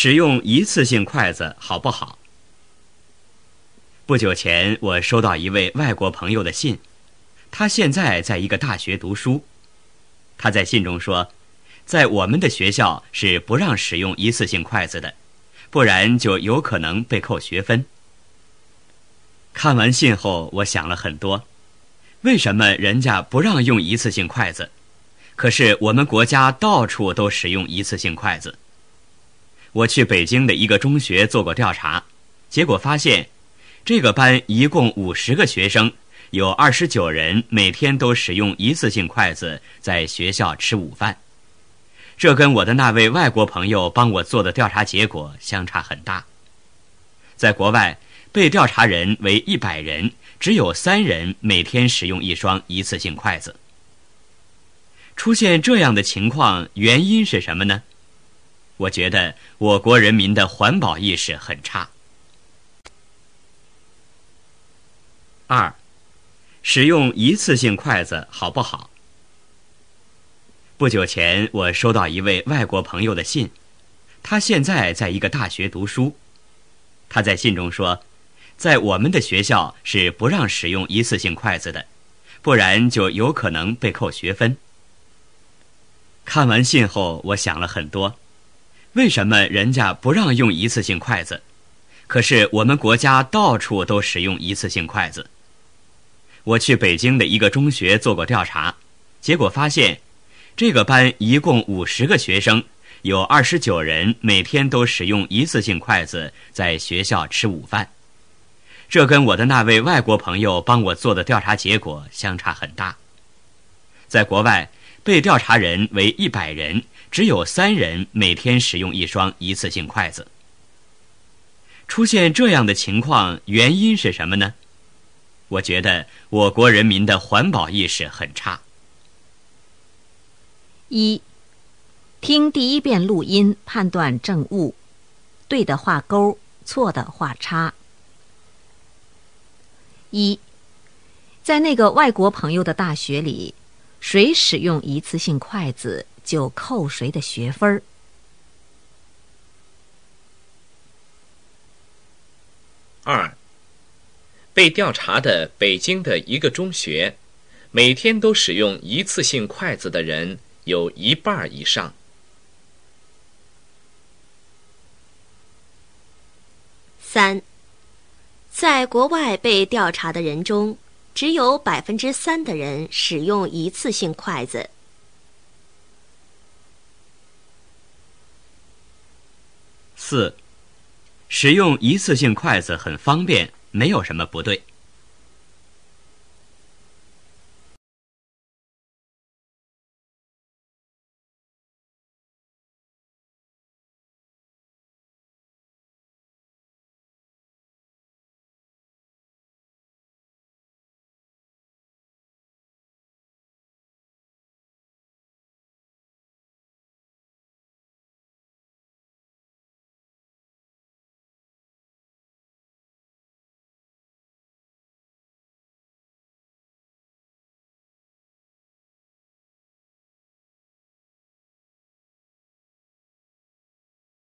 使用一次性筷子好不好？不久前，我收到一位外国朋友的信，他现在在一个大学读书。他在信中说，在我们的学校是不让使用一次性筷子的，不然就有可能被扣学分。看完信后，我想了很多，为什么人家不让用一次性筷子？可是我们国家到处都使用一次性筷子。我去北京的一个中学做过调查，结果发现。这个班一共五十个学生，有二十九人每天都使用一次性筷子在学校吃午饭。这跟我的那位外国朋友帮我做的调查结果相差很大。在国外，被调查人为一百人，只有三人每天使用一双一次性筷子。出现这样的情况，原因是什么呢？我觉得我国人民的环保意识很差。二，使用一次性筷子好不好？不久前，我收到一位外国朋友的信，他现在在一个大学读书。他在信中说，在我们的学校是不让使用一次性筷子的，不然就有可能被扣学分。看完信后，我想了很多，为什么人家不让用一次性筷子？可是我们国家到处都使用一次性筷子。我去北京的一个中学做过调查，结果发现，这个班一共五十个学生，有二十九人每天都使用一次性筷子在学校吃午饭。这跟我的那位外国朋友帮我做的调查结果相差很大。在国外，被调查人为一百人，只有三人每天使用一双一次性筷子。出现这样的情况，原因是什么呢？我觉得我国人民的环保意识很差。一，听第一遍录音，判断正误，对的画勾，错的画叉。一，在那个外国朋友的大学里，谁使用一次性筷子就扣谁的学分儿。二。被调查的北京的一个中学，每天都使用一次性筷子的人有一半以上。三，在国外被调查的人中，只有百分之三的人使用一次性筷子。四，使用一次性筷子很方便。没有什么不对。